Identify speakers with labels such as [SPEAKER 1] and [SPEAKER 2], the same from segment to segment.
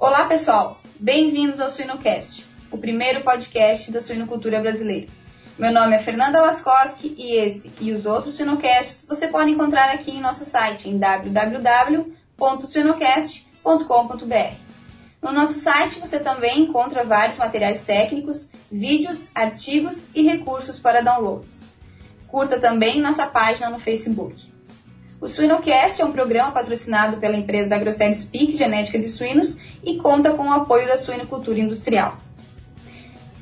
[SPEAKER 1] Olá, pessoal! Bem-vindos ao Suinocast, o primeiro podcast da suinocultura brasileira. Meu nome é Fernanda Laskoski e este e os outros Suinocasts você pode encontrar aqui em nosso site em www.suinocast.com.br. No nosso site você também encontra vários materiais técnicos, vídeos, artigos e recursos para downloads. Curta também nossa página no Facebook. O Suinocast é um programa patrocinado pela empresa AgroSéries Peak Genética de Suínos e conta com o apoio da suinocultura industrial.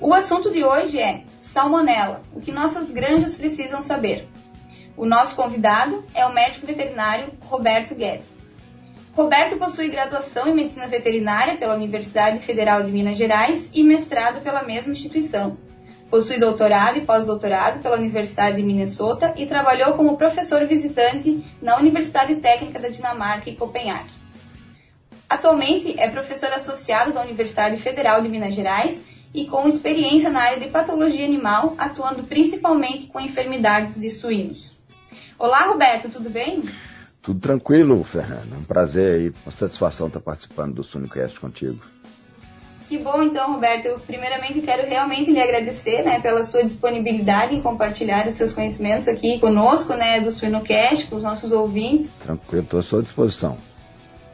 [SPEAKER 1] O assunto de hoje é salmonela, o que nossas granjas precisam saber. O nosso convidado é o médico veterinário Roberto Guedes. Roberto possui graduação em medicina veterinária pela Universidade Federal de Minas Gerais e mestrado pela mesma instituição. Possui doutorado e pós-doutorado pela Universidade de Minnesota e trabalhou como professor visitante na Universidade Técnica da Dinamarca em Copenhague. Atualmente é professor associado da Universidade Federal de Minas Gerais e com experiência na área de patologia animal, atuando principalmente com enfermidades de suínos. Olá, Roberto, tudo bem?
[SPEAKER 2] Tudo tranquilo, Fernando. É um prazer e uma satisfação estar participando do Sunicast contigo.
[SPEAKER 1] Que bom, então, Roberto. Eu, primeiramente, quero realmente lhe agradecer né, pela sua disponibilidade em compartilhar os seus conhecimentos aqui conosco, né, do Suinocast, com os nossos ouvintes.
[SPEAKER 2] Tranquilo, estou à sua disposição.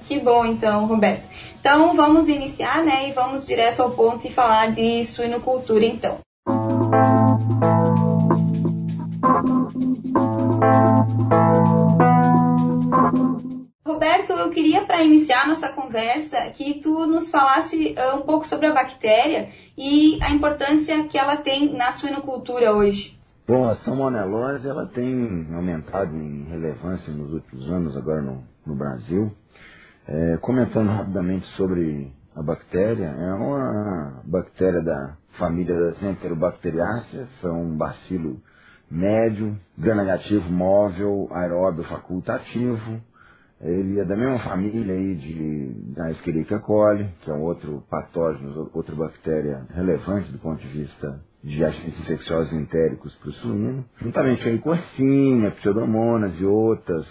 [SPEAKER 1] Que bom, então, Roberto. Então, vamos iniciar, né, e vamos direto ao ponto e falar de suinocultura, então. Roberto, eu queria para iniciar nossa conversa que tu nos falasse uh, um pouco sobre a bactéria e a importância que ela tem na suinocultura hoje.
[SPEAKER 2] Bom, a salmonelose ela tem aumentado em relevância nos últimos anos agora no, no Brasil. É, comentando rapidamente sobre a bactéria, é uma bactéria da família das Enterobacteriáceas, é um bacilo médio, gram-negativo móvel, aeróbio facultativo, ele é da mesma família aí de, da Escherichia coli, que é um outro patógeno, outra bactéria relevante do ponto de vista de agentes infecciosos entéricos para o suíno, juntamente aí com a pseudomonas e outras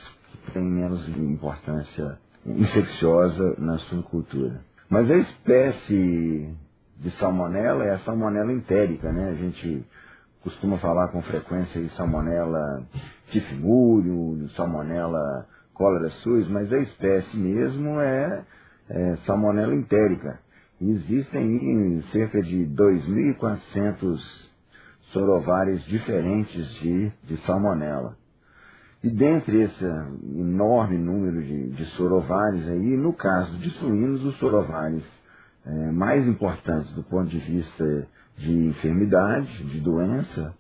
[SPEAKER 2] que têm menos importância infecciosa na suinocultura. Mas a espécie de salmonela é a salmonela entérica, né? A gente costuma falar com frequência aí salmonela tifimúrio, salmonela cólera suis, mas a espécie mesmo é, é Salmonella entérica. existem cerca de 2.400 sorovares diferentes de, de salmonela. E dentre esse enorme número de, de sorovares aí, no caso de suínos, os sorovares é, mais importantes do ponto de vista de enfermidade, de doença,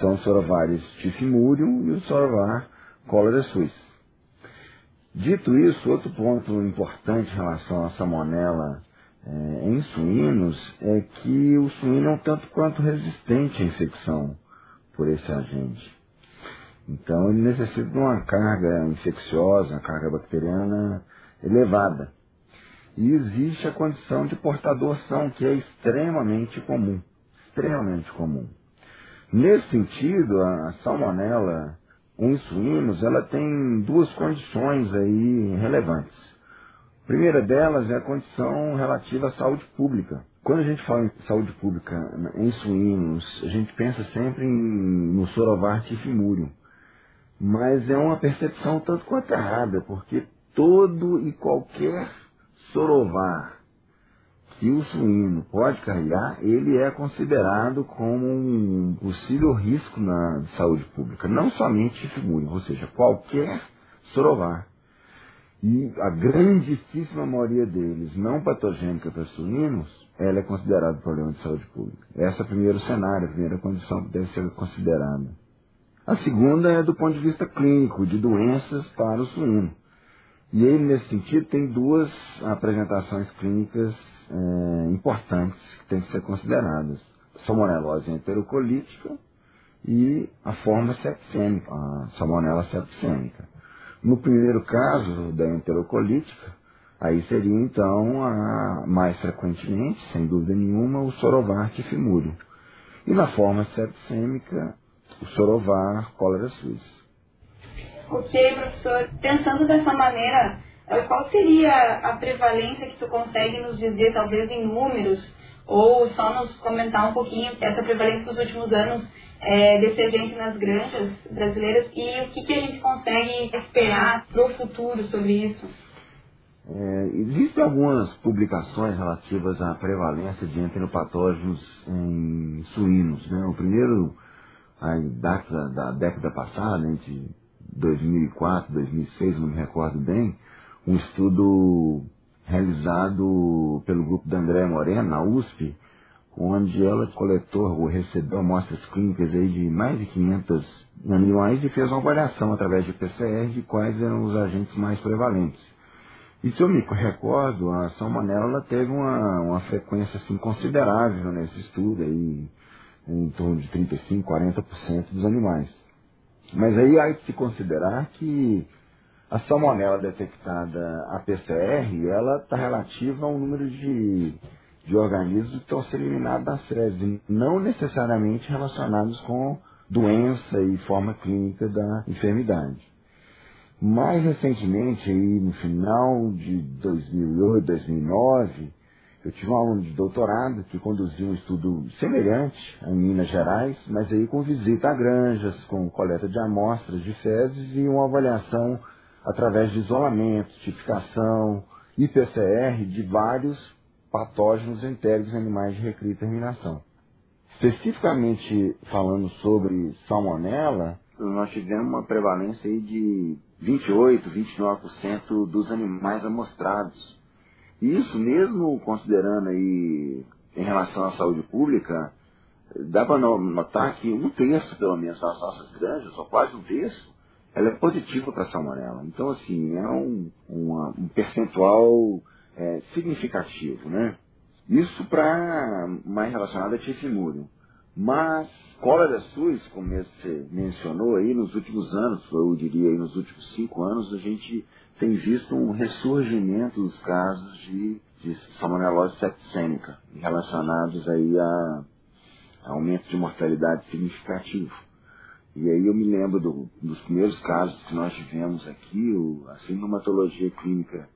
[SPEAKER 2] são os sorovares tifimurium e o sorovar cólera suis. Dito isso, outro ponto importante em relação à salmonela é, em suínos é que o suíno é um tanto quanto resistente à infecção por esse agente. Então ele necessita de uma carga infecciosa, uma carga bacteriana elevada. E existe a condição de portador-são, que é extremamente comum. Extremamente comum. Nesse sentido, a salmonela em suínos, ela tem duas condições aí relevantes. A primeira delas é a condição relativa à saúde pública. Quando a gente fala em saúde pública em suínos, a gente pensa sempre em, no sorovar tifimúrio. Mas é uma percepção tanto quanto errada, porque todo e qualquer sorovar que o suíno pode carregar, ele é considerado como um possível risco na saúde pública, não somente figura, ou seja, qualquer sorovar. E a grandíssima maioria deles, não patogênica para suínos, ela é considerada problema de saúde pública. Essa é o primeiro cenário, a primeira condição que deve ser considerada. A segunda é do ponto de vista clínico, de doenças para o suíno. E ele, nesse sentido, tem duas apresentações clínicas é, importantes que têm que ser consideradas. Salmonelose enterocolítica e a forma septicêmica, a salmonela septicêmica. No primeiro caso da enterocolítica, aí seria então a mais frequentemente, sem dúvida nenhuma, o sorovar tifimúrio. E na forma septicêmica, o sorovar cólera suis.
[SPEAKER 1] Ok, professor. Pensando dessa maneira, uh, qual seria a prevalência que tu consegue nos dizer, talvez em números, ou só nos comentar um pouquinho essa prevalência dos últimos anos é, desse agente nas granjas brasileiras e o que, que a gente consegue esperar para o futuro sobre isso?
[SPEAKER 2] É, existem algumas publicações relativas à prevalência de enteropatógenos em suínos. Né? O primeiro, a data da década passada, entre 2004 e 2006, não me recordo bem, um estudo realizado pelo grupo da Andréa Moreno, na USP, onde ela coletou ou recebeu amostras clínicas aí de mais de 500 animais e fez uma avaliação através de PCR de quais eram os agentes mais prevalentes. E se eu me recordo, a salmonella teve uma, uma frequência assim, considerável nesse estudo, aí, em torno de 35%, 40% dos animais. Mas aí há que se considerar que a salmonela detectada a PCR, ela está relativa ao número de, de organismos que estão sendo eliminados das fezes, não necessariamente relacionados com doença e forma clínica da enfermidade. Mais recentemente, aí no final de 2008, 2009, eu tive um aluno de doutorado que conduziu um estudo semelhante em Minas Gerais, mas aí com visita a granjas, com coleta de amostras de fezes e uma avaliação através de isolamento, tipificação e PCR de vários patógenos entéricos em animais de recria e terminação. Especificamente falando sobre salmonela, nós tivemos uma prevalência de 28, 29% dos animais amostrados. Isso mesmo considerando aí em relação à saúde pública, dá para notar que um terço, pelo menos, das nossas granjas, ou quase um terço, ela é positiva para a salmonela. Então, assim, é um, uma, um percentual é, significativo, né? Isso para mais relacionado a tifimúrio. Mas cólera SUS, como você mencionou aí, nos últimos anos, eu diria aí nos últimos cinco anos, a gente tem visto um ressurgimento dos casos de, de salmonelose septicêmica, relacionados aí a, a aumento de mortalidade significativo. E aí eu me lembro do, dos primeiros casos que nós tivemos aqui, o, a sintomatologia clínica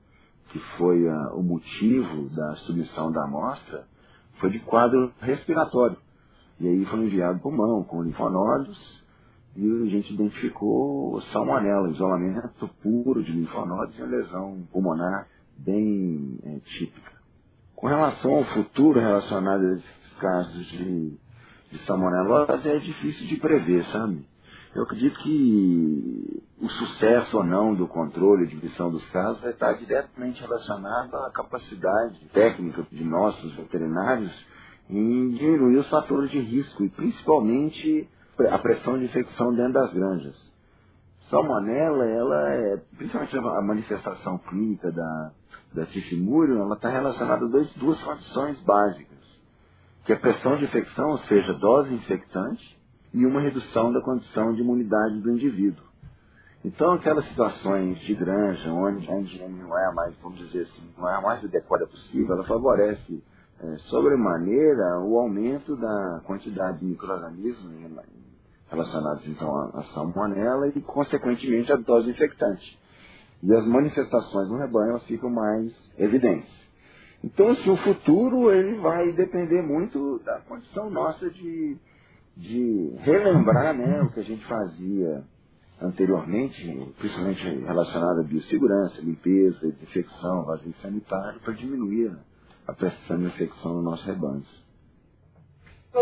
[SPEAKER 2] que foi a, o motivo da submissão da amostra, foi de quadro respiratório. E aí foi enviado pulmão com linfonodos e a gente identificou salmonela, isolamento puro de linfonodos e lesão pulmonar bem é, típica. Com relação ao futuro relacionado a esses casos de, de salmonelose, é difícil de prever, sabe? Eu acredito que o sucesso ou não do controle de missão dos casos vai estar diretamente relacionado à capacidade técnica de nossos veterinários em diminuir os fatores de risco e principalmente a pressão de infecção dentro das granjas. Salmonella, ela é, principalmente a manifestação clínica da, da tifimúrio, ela está relacionada a dois, duas condições básicas, que é a pressão de infecção, ou seja, dose infectante, e uma redução da condição de imunidade do indivíduo. Então, aquelas situações de granja, onde a higiene não é mais, vamos dizer assim, não é a mais adequada possível, ela favorece é, sobremaneira o aumento da quantidade de micro-organismos relacionados então à, à salmonela e, consequentemente, à dose infectante. E as manifestações no rebanho elas ficam mais evidentes. Então, assim, o futuro ele vai depender muito da condição nossa de, de relembrar né, o que a gente fazia anteriormente, principalmente relacionado à biossegurança, limpeza, desinfecção, vazio sanitário, para diminuir a prestação de infecção no nosso rebanho.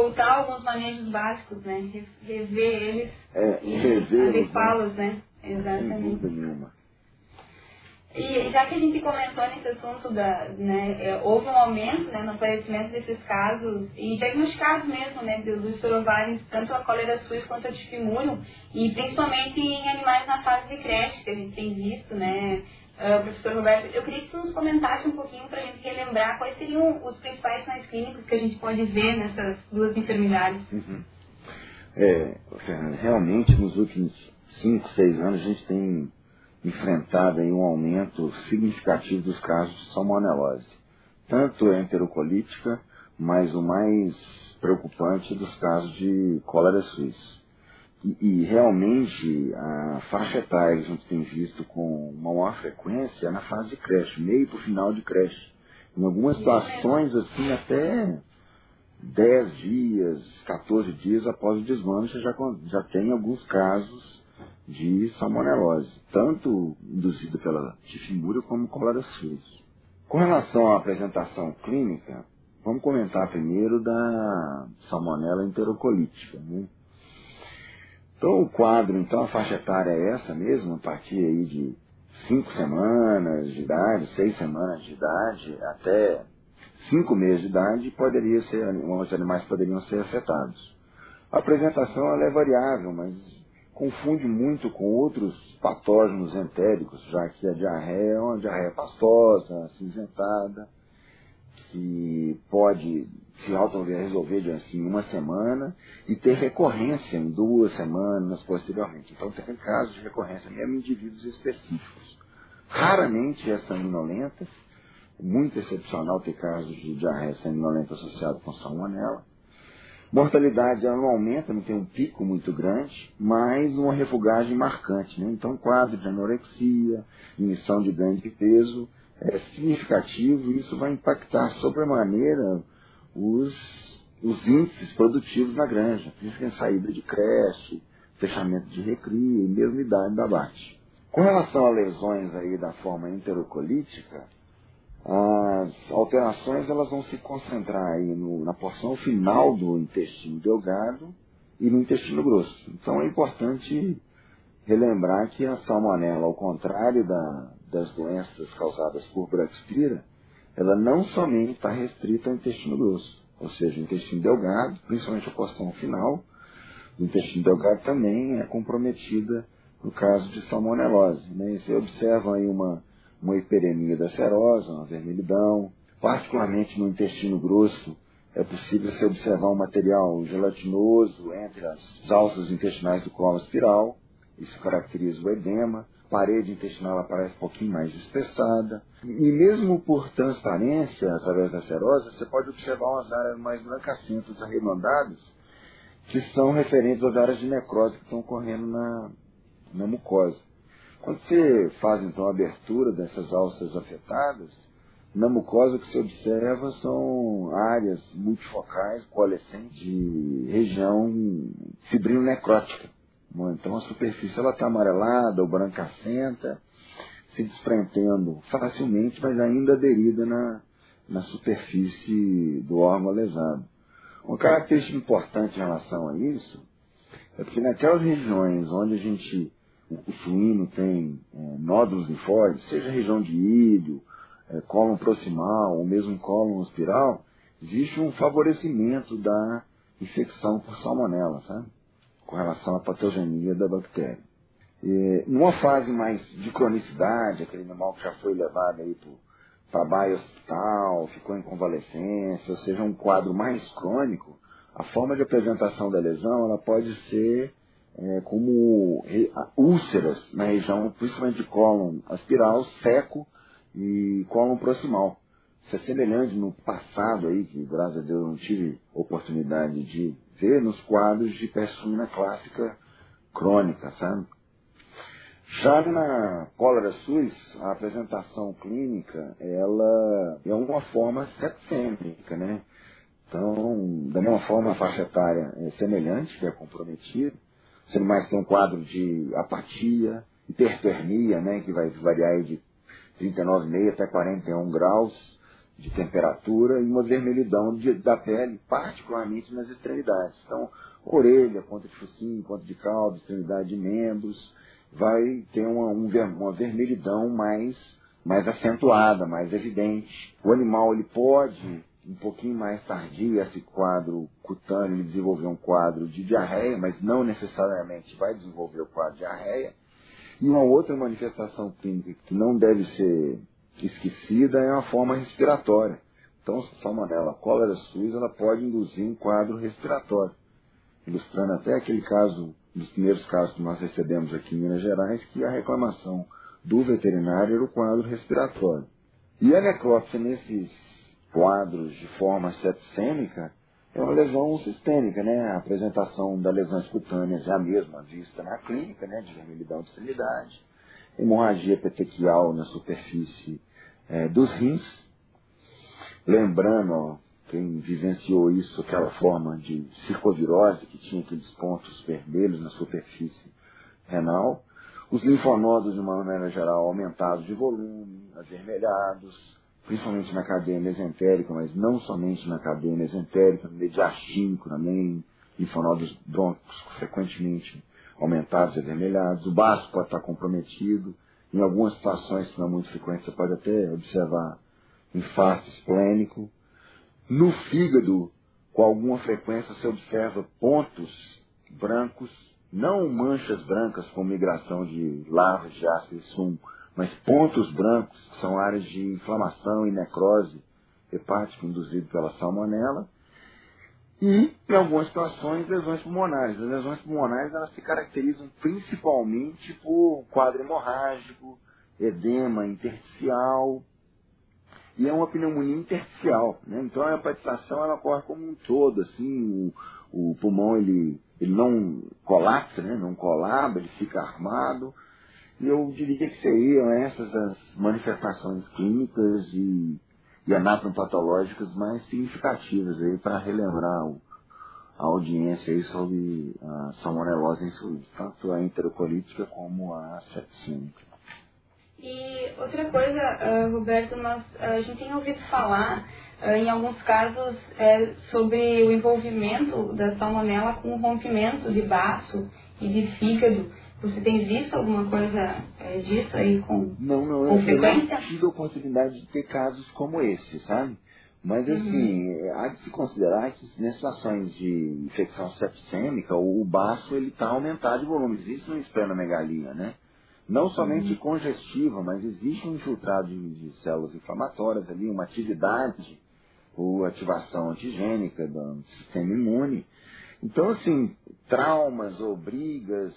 [SPEAKER 1] Voltar alguns manejos básicos, né? Rever eles
[SPEAKER 2] é, e
[SPEAKER 1] adequá-los, né? Exatamente.
[SPEAKER 2] Dúvida nenhuma.
[SPEAKER 1] E já que a gente comentou nesse assunto, da, né, é, houve um aumento né, no aparecimento desses casos e diagnosticados mesmo né, dos sorovários, tanto a cólera suíça quanto a tifimúrio, e principalmente em animais na fase de creche, que a gente tem visto, né, Uh, professor Roberto, eu queria que você nos comentasse um pouquinho para a gente relembrar quais seriam os principais sinais clínicos que a gente pode ver nessas duas enfermidades.
[SPEAKER 2] Uhum. É, realmente, nos últimos 5, 6 anos, a gente tem enfrentado aí um aumento significativo dos casos de salmonelose. Tanto enterocolítica, mas o mais preocupante dos casos de cólera suíça. E, e, realmente a faixa etária que a gente tem visto com uma maior frequência é na fase de creche, meio para o final de creche. Em algumas situações, assim, até 10 dias, 14 dias após o desmame, você já, já tem alguns casos de salmonelose, tanto induzida pela tifimúria como sus. Com relação à apresentação clínica, vamos comentar primeiro da salmonela enterocolítica. Né? Então o quadro, então a faixa etária é essa mesmo, a partir aí de 5 semanas de idade, 6 semanas de idade, até 5 meses de idade, poderia ser, os animais poderiam ser afetados. A apresentação ela é variável, mas confunde muito com outros patógenos entéricos, já que a diarreia é uma diarreia pastosa, acinzentada, que pode se auto-resolver assim, em uma semana e ter recorrência em duas semanas posteriormente. Então tem casos de recorrência mesmo em indivíduos específicos. Raramente é sanguinolenta, muito excepcional ter casos de diarreia sanguinolenta associado com salmonela. Mortalidade ela não aumenta, não tem um pico muito grande, mas uma refugagem marcante. Né? Então, quadro de anorexia, emissão de ganho de peso é significativo e isso vai impactar sobremaneira os, os índices produtivos na granja, principalmente saída de creche, fechamento de recria e mesmo idade da abate. Com relação a lesões aí da forma enterocolítica, as alterações elas vão se concentrar aí no, na porção final do intestino delgado e no intestino grosso. Então é importante relembrar que a salmonela, ao contrário da, das doenças causadas por Braxpira, ela não somente está restrita ao intestino grosso, ou seja, o intestino delgado, principalmente a porção final do intestino delgado também é comprometida no caso de salmonelose. Né? Você observa aí uma, uma hiperemia da serosa, uma vermelhidão, particularmente no intestino grosso, é possível se observar um material gelatinoso entre as alças intestinais do colo espiral, isso caracteriza o edema, parede intestinal aparece um pouquinho mais espessada. E mesmo por transparência, através da serose, você pode observar umas áreas mais brancacentas, arredondadas, que são referentes às áreas de necrose que estão ocorrendo na, na mucosa. Quando você faz, então, a abertura dessas alças afetadas, na mucosa o que se observa são áreas multifocais, coalescentes, de região fibrino necrótica. Então a superfície ela está amarelada ou brancacenta, se desprendendo facilmente, mas ainda aderida na, na superfície do órgão lesado. Uma característica importante em relação a isso é porque naquelas regiões onde a gente, o, suíno tem é, nódulos linfóides, seja região de ilho, é, cólon proximal ou mesmo cólon espiral, existe um favorecimento da infecção por salmonela, sabe? Com relação à patogenia da bactéria. E, numa fase mais de cronicidade, aquele animal que já foi levado aí para baia hospital, ficou em convalescência, ou seja, um quadro mais crônico, a forma de apresentação da lesão ela pode ser é, como úlceras na região, principalmente de cólon aspiral, seco e cólon proximal. Isso é semelhante no passado aí, que graças a Deus eu não tive oportunidade de ver nos quadros de persumina clássica crônica, sabe? Já na cólera suis, a apresentação clínica, ela é uma forma sepsêmica, né? Então, da mesma forma, a faixa etária é semelhante, que é comprometida. Os animais têm um quadro de apatia, hipertermia, né? Que vai variar de 39,5 até 41 graus de temperatura e uma vermelhidão de, da pele, particularmente nas extremidades. Então, orelha, ponta de focinho, ponta de caldo, extremidade de membros, vai ter uma, um, uma vermelhidão mais, mais acentuada, mais evidente. O animal ele pode, um pouquinho mais tardio, esse quadro cutâneo, desenvolver um quadro de diarreia, mas não necessariamente vai desenvolver o quadro de diarreia. E uma outra manifestação clínica que não deve ser esquecida é uma forma respiratória. Então, salmonella cólera suis, ela pode induzir um quadro respiratório, ilustrando até aquele caso, dos primeiros casos que nós recebemos aqui em Minas Gerais, que a reclamação do veterinário era o quadro respiratório. E a necrópsia nesses quadros de forma sepsêmica, é uma lesão sistêmica, né? A apresentação da lesão escutânea é a mesma vista na clínica, né? De vermelhidão de extremidade, hemorragia petequial na superfície é, dos rins. Lembrando, ó, quem vivenciou isso, aquela forma de circovirose que tinha aqueles pontos vermelhos na superfície renal. Os linfonodos, de uma maneira geral, aumentados de volume, avermelhados, principalmente na cadeia mesentérica, mas não somente na cadeia mesentérica, no também, linfonodos broncos frequentemente aumentados e avermelhados. O baço pode estar comprometido. Em algumas situações, que não é muito frequente, você pode até observar infarto esplênico. No fígado, com alguma frequência, você observa pontos brancos, não manchas brancas com migração de larvas de ácido e sumo, mas pontos brancos, que são áreas de inflamação e necrose hepática induzido pela salmonela, e, em algumas situações, lesões pulmonares. As lesões pulmonares elas se caracterizam principalmente por quadro hemorrágico, edema intersticial, e é uma pneumonia intersticial. Né? Então a hepatização ela ocorre como um todo, assim, o, o pulmão ele, ele não colapsa, né? não colaba, ele fica armado, e eu diria que seriam essas as manifestações clínicas e, e anatomopatológicas mais significativas aí para relembrar o, a audiência aí sobre a salmonelose suínos, tanto a enterocolítica como a sepsímica.
[SPEAKER 1] E outra coisa, uh, Roberto, nós, a gente tem ouvido falar uh, em alguns casos é, sobre o envolvimento da salmonela com o rompimento de baço e de fígado. Você tem visto alguma coisa é, disso aí com,
[SPEAKER 2] não, não,
[SPEAKER 1] com
[SPEAKER 2] eu,
[SPEAKER 1] frequência?
[SPEAKER 2] Não tive a oportunidade de ter casos como esse, sabe? Mas
[SPEAKER 1] Uhum.
[SPEAKER 2] assim, há de se considerar que nas situações de infecção sepsêmica, o, baço ele está aumentado de volume. Existe uma esplenomegalia, né? Não somente congestiva, mas existe um infiltrado de, de células inflamatórias ali, uma atividade ou ativação antigênica do sistema imune. Então, assim, traumas ou brigas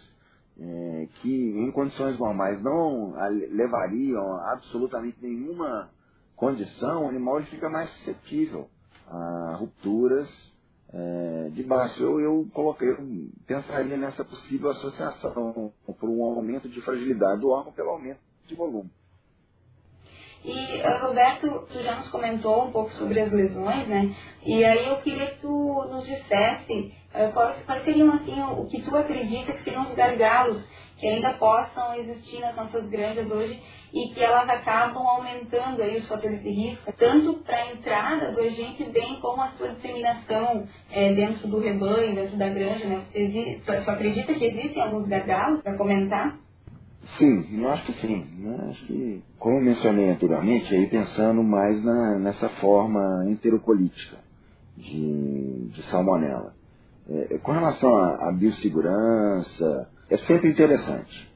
[SPEAKER 2] é, que em condições normais não levariam absolutamente nenhuma condição, o animal fica mais suscetível a rupturas é, de baixo. Eu, eu coloquei, eu pensaria nessa possível associação por um aumento de fragilidade do órgão pelo aumento de volume.
[SPEAKER 1] E, eh, Roberto, tu já nos comentou um pouco sobre as lesões, né? E aí eu queria que tu nos dissesse quais, seriam, assim, o, que tu acredita que seriam os gargalos que ainda possam existir nas nossas granjas hoje e que elas acabam aumentando aí os fatores de risco, tanto para a entrada do agente, bem como a sua disseminação eh, dentro do rebanho, dentro da granja, né? Você, acredita que existem alguns gargalos para comentar?
[SPEAKER 2] Sim, eu acho que sim. né? Acho que, como eu mencionei anteriormente, aí pensando mais na, nessa forma enterocolítica de, de salmonela. É, com relação à, biossegurança, é sempre interessante.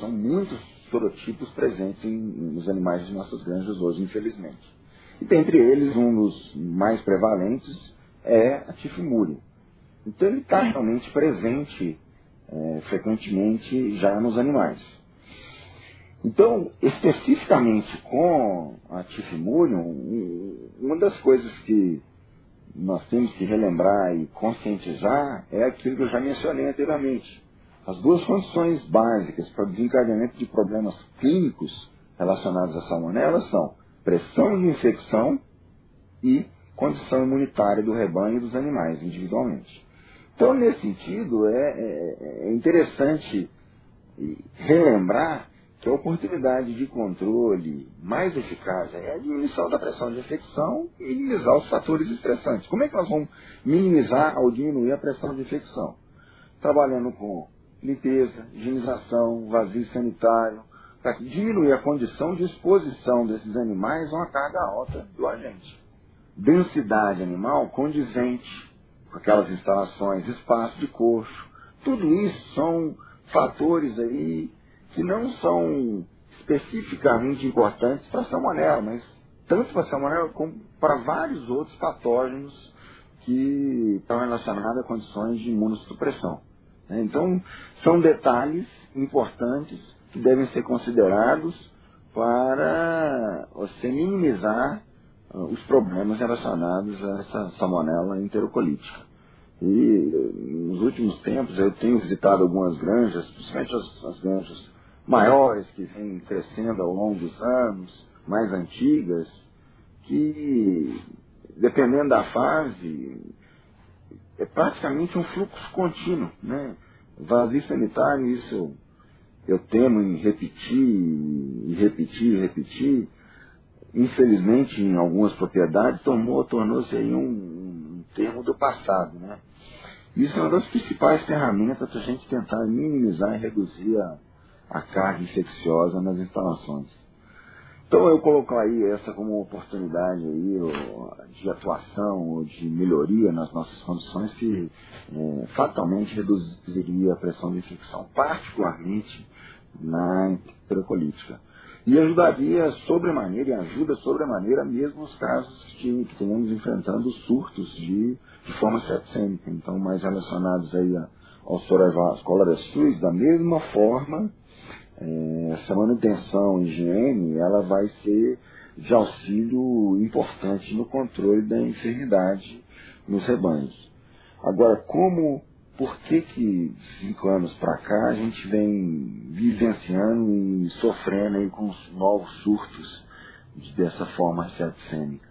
[SPEAKER 2] São muitos sorotipos presentes em, nos animais de nossas granjas hoje, infelizmente. E dentre eles, um dos mais prevalentes é a tifimúria. Então ele está realmente presente é, frequentemente já nos animais. Então, especificamente com a tifimurium, um- uma das coisas que nós temos que relembrar e conscientizar é aquilo que eu já mencionei anteriormente. As duas condições básicas para o desencadeamento de problemas clínicos relacionados à salmonela são pressão de infecção e condição imunitária do rebanho e dos animais individualmente. Então, nesse sentido, é, é- é interessante relembrar que a oportunidade de controle mais eficaz é a diminuição da pressão de infecção e minimizar os fatores estressantes. Como é que nós vamos minimizar ou diminuir a pressão de infecção? Trabalhando com limpeza, higienização, vazio sanitário, para diminuir a condição de exposição desses animais a uma carga alta do agente. Densidade animal condizente com aquelas instalações, espaço de coxo, tudo isso são fatores aí que não são especificamente importantes para a salmonela, mas tanto para a salmonela como para vários outros patógenos que estão relacionados a condições de imunossupressão. né? Então, são detalhes importantes que devem ser considerados para você minimizar uh, os problemas relacionados a essa salmonela enterocolítica. E nos últimos tempos eu tenho visitado algumas granjas, principalmente as, as granjas maiores que vêm crescendo ao longo dos anos, mais antigas, que dependendo da fase, é praticamente um fluxo contínuo. Né? Vazio sanitário, isso eu, temo em repetir, e repetir, e repetir. Infelizmente, em algumas propriedades, tornou-se aí um, um termo do passado. Né? Isso é uma das principais ferramentas para a gente tentar minimizar e reduzir a, a carga infecciosa nas instalações. Então eu colocaria essa como oportunidade aí, de atuação ou de melhoria nas nossas condições que é, fatalmente reduziria a pressão de infecção, particularmente na enterocolítica. E ajudaria sobremaneira, e ajuda sobremaneira mesmo os casos que, que estamos enfrentando surtos de, de forma sepsêmica, então mais relacionados aí a, aos cóleras SUS, da mesma forma essa manutenção, higiene, ela vai ser de auxílio importante no controle da enfermidade nos rebanhos. Agora, como, por que que cinco anos para cá a gente vem vivenciando e sofrendo aí com os novos surtos dessa forma sepsêmica?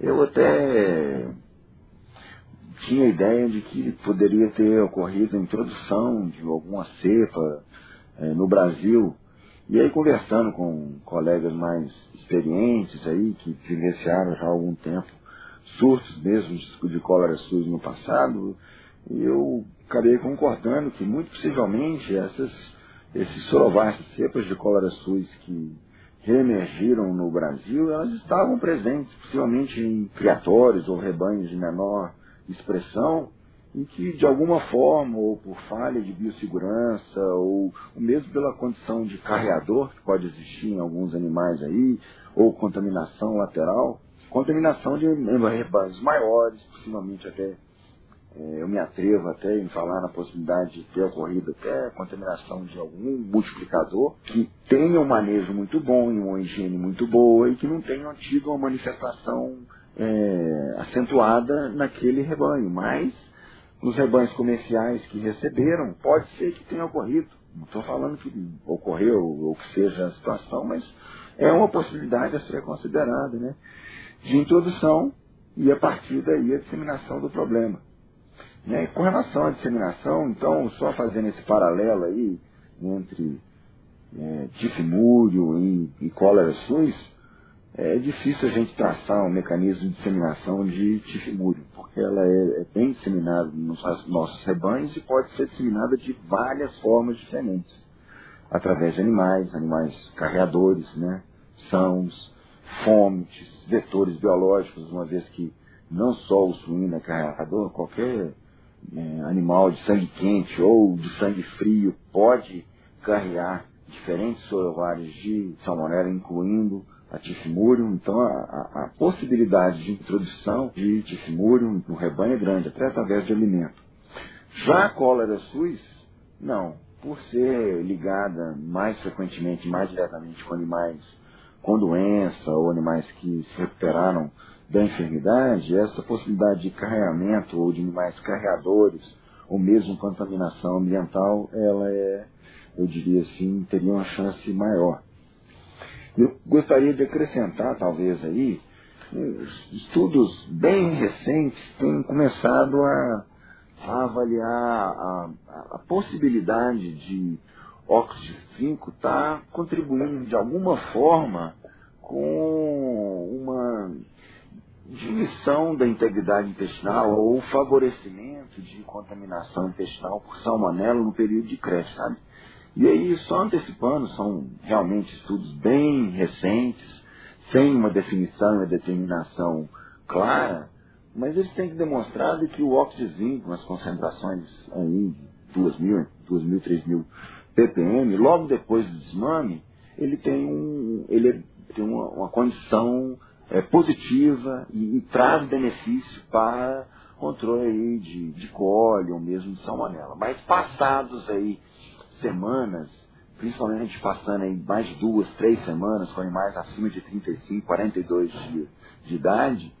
[SPEAKER 2] Eu até tinha a ideia de que poderia ter ocorrido a introdução de alguma cepa é, no Brasil. E aí conversando com colegas mais experientes aí, que vivenciaram já há algum tempo surtos mesmo de cólera SUS no passado, eu acabei concordando que muito possivelmente essas, esses sorovastes cepas de cólera SUS que reemergiram no Brasil, elas estavam presentes, possivelmente em criatórios ou rebanhos de menor expressão, e que de alguma forma, ou por falha de biossegurança, ou mesmo pela condição de carreador que pode existir em alguns animais aí, ou contaminação lateral, contaminação de rebanhos maiores, possivelmente até, é, eu me atrevo até em falar na possibilidade de ter ocorrido até contaminação de algum multiplicador que tenha um manejo muito bom e uma higiene muito boa e que não tenham tido uma manifestação é, acentuada naquele rebanho, mas nos rebanhos comerciais que receberam, pode ser que tenha ocorrido. Não estou falando que ocorreu ou que seja a situação, mas é uma possibilidade a ser considerada, né? De introdução e a partir daí a disseminação do problema. Né? Com relação à disseminação, então, só fazendo esse paralelo aí entre é, tifimúrio e, e cólera SUS, é difícil a gente traçar um mecanismo de disseminação de tifimúrio, porque ela é, é bem disseminada nos nossos rebanhos e pode ser disseminada de várias formas diferentes, através de animais, animais carreadores, né, sãos, fômites, vetores biológicos, uma vez que não só o suíno é carreador, qualquer é, animal de sangue quente ou de sangue frio pode carregar diferentes sorovários de salmonela, incluindo a tifimurium, então a, a, a, possibilidade de introdução de tifimurium no rebanho é grande, até através de alimento. Já a cólera sus, não. Por ser ligada mais frequentemente, mais diretamente com animais com doença ou animais que se recuperaram da enfermidade, essa possibilidade de carregamento ou de animais carreadores ou mesmo contaminação ambiental, ela é, eu diria assim, teria uma chance maior. Eu gostaria de acrescentar, talvez aí, estudos bem recentes têm começado a, a avaliar a, a, possibilidade de óxido 5 estar tá contribuindo de alguma forma com uma diminuição da integridade intestinal ou favorecimento de contaminação intestinal por salmonela no período de creche, sabe? E aí, só antecipando, são realmente estudos bem recentes, sem uma definição e uma determinação clara, mas eles têm que demonstrar que o óxido de zinco, nas concentrações aí de 2.000, 2.000, 3.000 ppm, logo depois do desmame, ele tem, um, ele tem uma, uma condição é, positiva e, e, traz benefício para controle aí de, de cólera ou mesmo de salmonela. Mas passados aí semanas, principalmente passando aí mais de duas, três semanas com animais acima de 35, 42 dias de idade,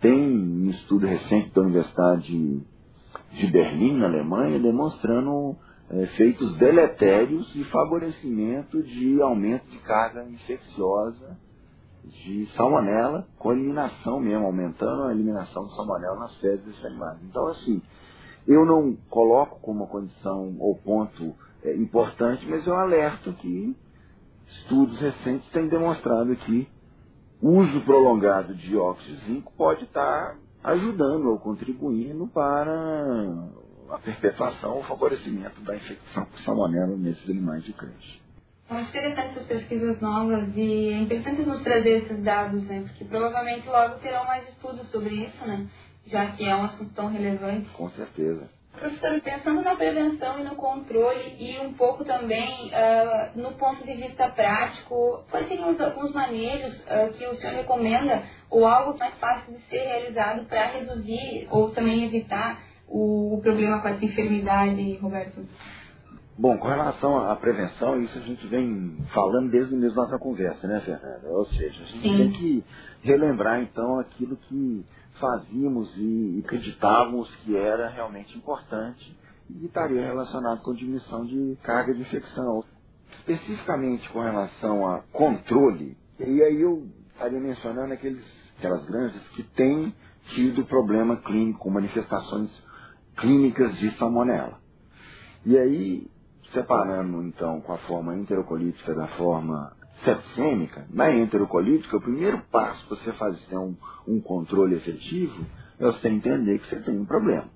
[SPEAKER 2] tem um estudo recente da Universidade de Berlim, na Alemanha, demonstrando é, efeitos deletérios de favorecimento de aumento de carga infecciosa de salmonela, com eliminação mesmo, aumentando a eliminação de salmonela nas fezes desses animais. Então, assim, eu não coloco como condição ou ponto é, importante, mas eu alerto que estudos recentes têm demonstrado que o uso prolongado de dióxido de zinco pode estar ajudando ou contribuindo para a perpetuação ou favorecimento da infecção por salmonela nesses animais de creche.
[SPEAKER 1] É muito interessante essas pesquisas novas e é importante nos trazer esses dados, né? Porque provavelmente logo terão mais estudos sobre isso, né? Já que é um assunto tão relevante.
[SPEAKER 2] Com certeza.
[SPEAKER 1] Professor, pensando na prevenção e no controle e um pouco também uh, no ponto de vista prático, quais seriam alguns manejos uh, que o senhor recomenda ou algo mais fácil de ser realizado para reduzir ou também evitar o, o problema com essa enfermidade, Roberto?
[SPEAKER 2] Bom, com relação à prevenção, isso a gente vem falando desde o início da nossa conversa, né, Fernanda? Ou seja, a gente Sim. tem que relembrar então aquilo que fazíamos e acreditávamos que era realmente importante e estaria relacionado com diminuição de carga de infecção. Especificamente com relação a controle, e aí eu estaria mencionando aqueles, aquelas granjas que têm tido problema clínico, manifestações clínicas de salmonela. E aí separando então com a forma enterocolítica da forma sepsêmica, na enterocolítica, o primeiro passo para você fazer um, um controle efetivo é você entender que você tem um problema.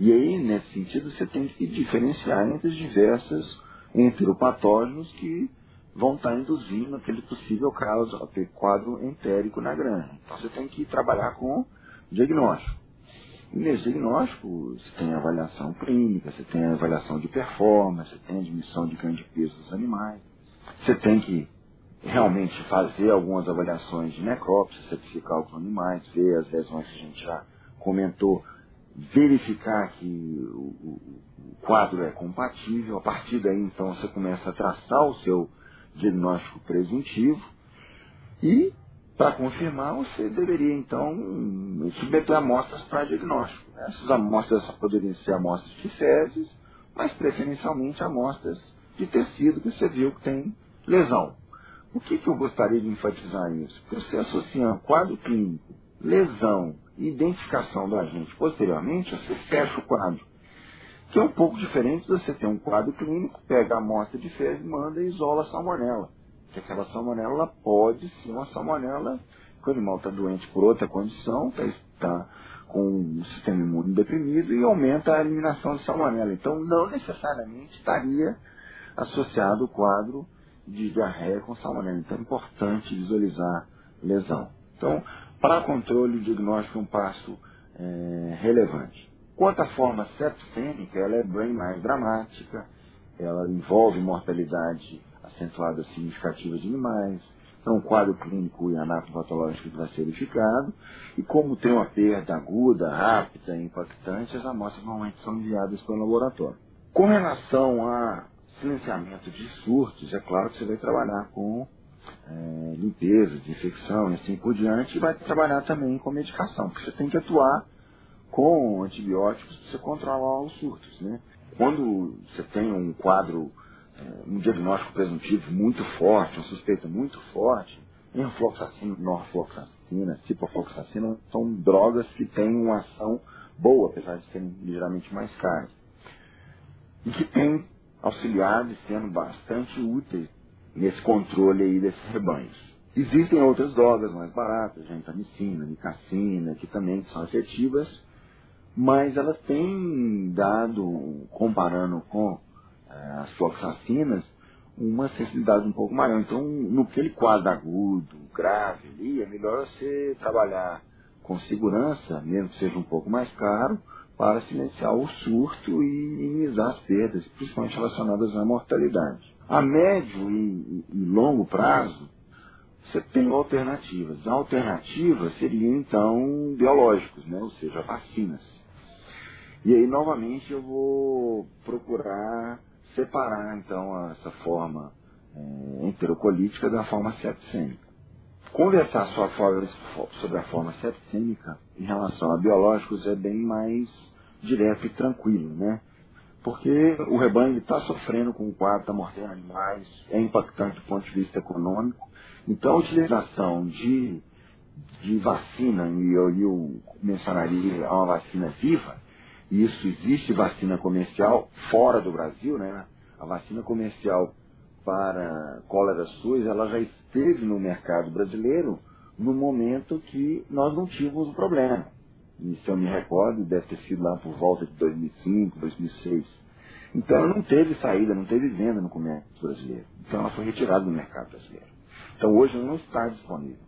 [SPEAKER 2] E aí, nesse sentido, você tem que diferenciar entre os diversos enteropatógenos que vão estar induzindo aquele possível caso, quadro entérico na grana. Então você tem que trabalhar com diagnóstico. E nesse diagnóstico, você tem avaliação clínica, você tem avaliação de performance, você tem admissão de ganho de peso dos animais. Você tem que realmente fazer algumas avaliações de necrópsia, certificar os animais, ver as lesões que a gente já comentou, verificar que o, o, o quadro é compatível. A partir daí, então, você começa a traçar o seu diagnóstico preventivo e para confirmar, você deveria, então, submeter amostras para diagnóstico. Né? Essas amostras poderiam ser amostras de fezes, mas preferencialmente amostras de tecido que você viu que tem lesão. Por que, que eu gostaria de enfatizar isso? Porque você associando quadro clínico, lesão e identificação do agente posteriormente, você fecha o quadro. Que é um pouco diferente de você ter um quadro clínico, pega a amostra de fezes, manda e isola a salmonela que aquela salmonela pode ser uma salmonela que o animal está doente por outra condição, está tá com o sistema imune deprimido e aumenta a eliminação de salmonela. Então, não necessariamente estaria associado o quadro de diarreia com salmonela. Então, é importante visualizar lesão. Então, para controle, o diagnóstico é um passo é, relevante. Quanto à forma sepsêmica, ela é bem mais dramática, ela envolve mortalidade acentuada significativa de animais, então um quadro clínico e anatopatológico vai ser verificado, e como tem uma perda aguda, rápida e impactante, as amostras normalmente são enviadas para o laboratório. Com relação a silenciamento de surtos, é claro que você vai trabalhar com é, limpeza, desinfecção e assim por diante, e vai trabalhar também com medicação, porque você tem que atuar com antibióticos para você controlar os surtos. Né? Quando você tem um quadro um diagnóstico presuntivo muito forte, uma suspeita muito forte, enfloxacina, norfloxacina, ciprofloxacina, são drogas que têm uma ação boa, apesar de serem ligeiramente mais caras. E que têm auxiliado e sendo bastante úteis nesse controle aí desses rebanhos. Existem outras drogas mais baratas, gentamicina, nicacina, que também são efetivas, mas elas têm dado, comparando com as fluoxacinas, uma sensibilidade um pouco maior. Então, no aquele quadro agudo, grave ali, é melhor você trabalhar com segurança, mesmo que seja um pouco mais caro, para silenciar o surto e minimizar as perdas, principalmente relacionadas à mortalidade. A médio e, e longo prazo, você tem alternativas. A alternativa seria, então, biológicos, né? ou seja, vacinas. E aí, novamente, eu vou procurar separar então essa forma é, enterocolítica da forma sepsêmica. Conversar sobre a forma sepsêmica em relação a biológicos é bem mais direto e tranquilo, né? Porque o rebanho está sofrendo com o quadro, está mordendo animais, é impactante do ponto de vista econômico. Então a utilização de, de vacina, e eu, eu mencionaria uma vacina viva, e isso existe vacina comercial fora do Brasil, né? A vacina comercial para cólera SUS, ela já esteve no mercado brasileiro no momento que nós não tínhamos o problema. E se eu me recordo, deve ter sido lá por volta de 2005, 2006. Então ela não teve saída, não teve venda no comércio brasileiro. Então ela foi retirada do mercado brasileiro. Então hoje ela não está disponível.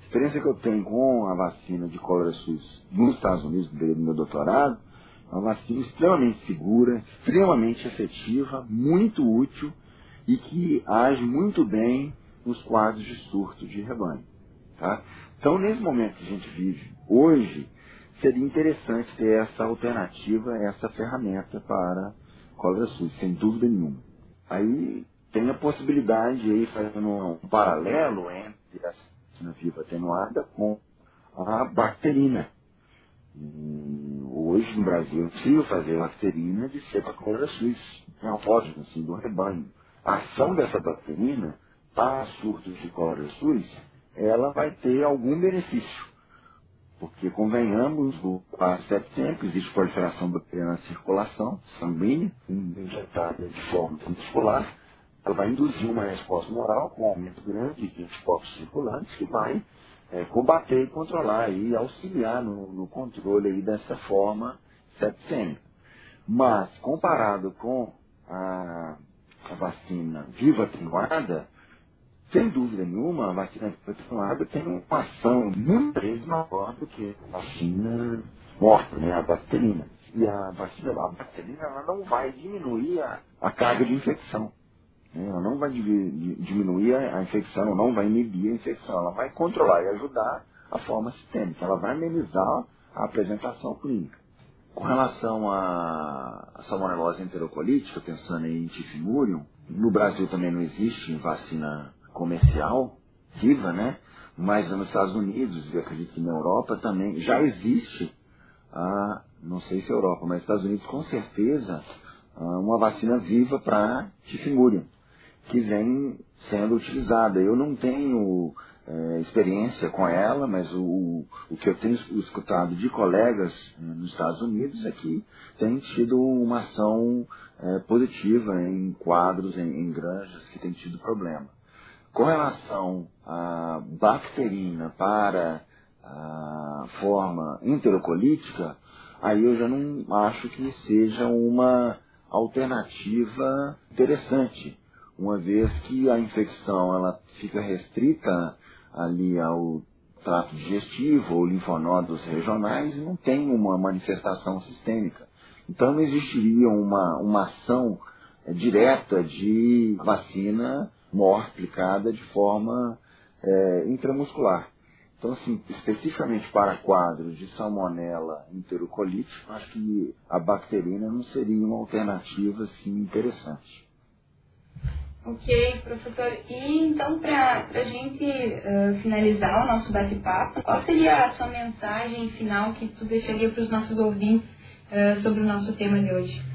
[SPEAKER 2] A experiência que eu tenho com a vacina de cólera SUS nos Estados Unidos, no período do meu doutorado, é uma vacina extremamente segura, extremamente efetiva, muito útil e que age muito bem nos quadros de surto de rebanho. Tá? Então, nesse momento que a gente vive hoje, seria interessante ter essa alternativa, essa ferramenta para cólera SUS, sem dúvida nenhuma. Aí tem a possibilidade, aí, fazendo um paralelo entre a vacina viva atenuada com a bacterina. Hoje no Brasil é possível fazer bacterina de cepa cólera SUS, é pódio assim, do rebanho a ação dessa bacterina para surtos de cólera SUS, ela vai ter algum benefício. Porque, convenhamos, sete tempos existe proliferação bacteriana na circulação sanguínea, injetada de forma muscular, ela vai induzir uma resposta moral com um aumento grande de anticorpos circulantes que vai é, combater e controlar e auxiliar no, no controle aí dessa forma sepsêmica. Mas, comparado com a a vacina viva atenuada, sem dúvida nenhuma, a vacina atenuada tem uma ação muito vezes maior do que a vacina morta, né, a bacterina. E a vacina, a bacterina, ela não vai diminuir a, a carga de infecção. Né? Ela não vai diminuir a, a infecção, não vai inibir a infecção, ela vai controlar e ajudar a forma sistêmica, ela vai amenizar a apresentação clínica. Com relação à salmonelose enterocolítica, pensando em tifimurium, no Brasil também não existe vacina comercial viva, né? Mas nos Estados Unidos, e acredito que na Europa também, já existe, ah, não sei se é Europa, mas Estados Unidos com certeza, ah, uma vacina viva para tifimurium, que vem sendo utilizada. Eu não tenho é, experiência com ela, mas o, o que eu tenho escutado de colegas né, nos Estados Unidos é que tem tido uma ação é, positiva em quadros, em, em granjas que tem tido problema. Com relação à bacterina para a forma enterocolítica, aí eu já não acho que seja uma alternativa interessante, uma vez que a infecção ela fica restrita ali ao trato digestivo ou linfonodos regionais e não tem uma manifestação sistêmica. Então não existiria uma, uma ação direta de vacina mor aplicada de forma é, intramuscular. Então, assim, especificamente para quadros de salmonela enterocolite, acho que a bacterina não seria uma alternativa assim, interessante.
[SPEAKER 1] Ok, professor. E então, para a gente uh, finalizar o nosso bate-papo, qual seria a sua mensagem final que tu deixaria para os nossos ouvintes uh, sobre o nosso tema de hoje?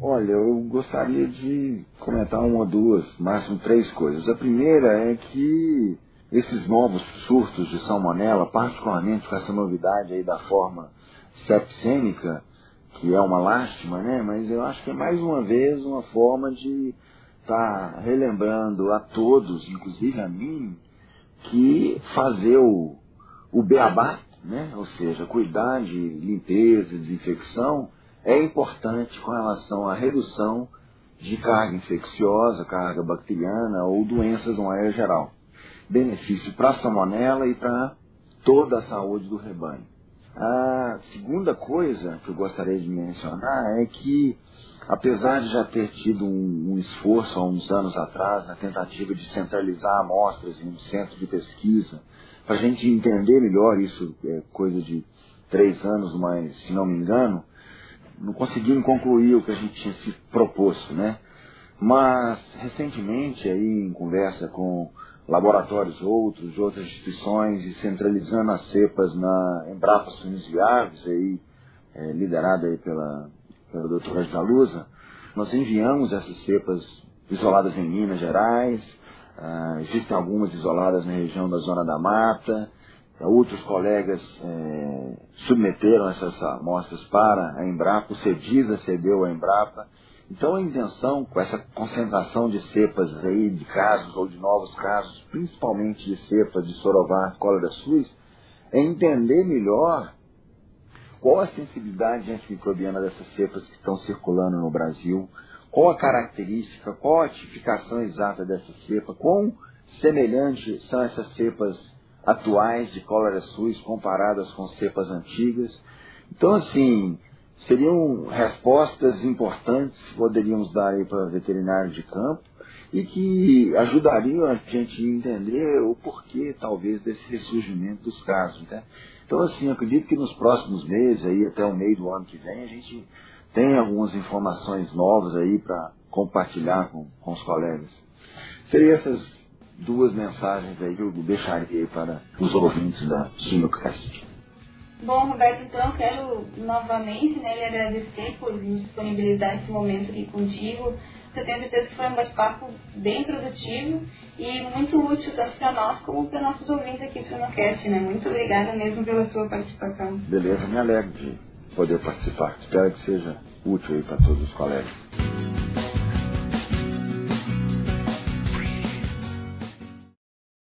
[SPEAKER 2] Olha, eu gostaria de comentar uma ou duas, máximo três coisas. A primeira é que esses novos surtos de salmonela, particularmente com essa novidade aí da forma sepsêmica, que é uma lástima, né? Mas eu acho que é mais uma vez uma forma de está relembrando a todos, inclusive a mim, que fazer o, o beabá, né? ou seja, cuidar de limpeza, desinfecção, é importante com relação à redução de carga infecciosa, carga bacteriana ou doenças no maneira geral. Benefício para a salmonela e para toda a saúde do rebanho. A segunda coisa que eu gostaria de mencionar é que apesar de já ter tido um, um, esforço há uns anos atrás na tentativa de centralizar amostras em um centro de pesquisa, para a gente entender melhor isso, é coisa de três anos, mas se não me engano, não conseguimos concluir o que a gente tinha se proposto, né? Mas, recentemente, aí em conversa com laboratórios outros, de outras instituições, e centralizando as cepas na Embrapa Suínos e Aves, aí, é, liderada aí pela, pela doutora Jalusa, nós enviamos essas cepas isoladas em Minas Gerais, ah, existem algumas isoladas na região da Zona da Mata, outros colegas é, submeteram essas amostras para a Embrapa, o CEDISA cedeu à Embrapa, então a intenção com essa concentração de cepas aí, de casos ou de novos casos, principalmente de cepas de Sorovar, cólera suíça, é entender melhor qual a sensibilidade antimicrobiana dessas cepas que estão circulando no Brasil, qual a característica, qual a tipificação exata dessa cepa, quão semelhantes são essas cepas atuais de cólera suíça comparadas com cepas antigas. Então, assim, seriam respostas importantes que poderíamos dar aí para veterinário de campo e que ajudariam a gente a entender o porquê, talvez, desse ressurgimento dos casos. Né? Então, assim, acredito que nos próximos meses, aí, até o meio do ano que vem, a gente tem algumas informações novas aí para compartilhar com, com os colegas. Seriam essas duas mensagens aí que eu deixaria para os ouvintes da Sinocast.
[SPEAKER 1] Bom, Roberto, então eu quero novamente né, lhe agradecer por disponibilizar esse momento aqui contigo. Eu tenho certeza que foi um bate-papo bem produtivo e muito útil tanto para nós como para nossos ouvintes aqui do Sinocast. Né? Muito obrigada mesmo pela sua participação.
[SPEAKER 2] Beleza, me alegro de poder participar. Espero que seja útil aí para todos os colegas.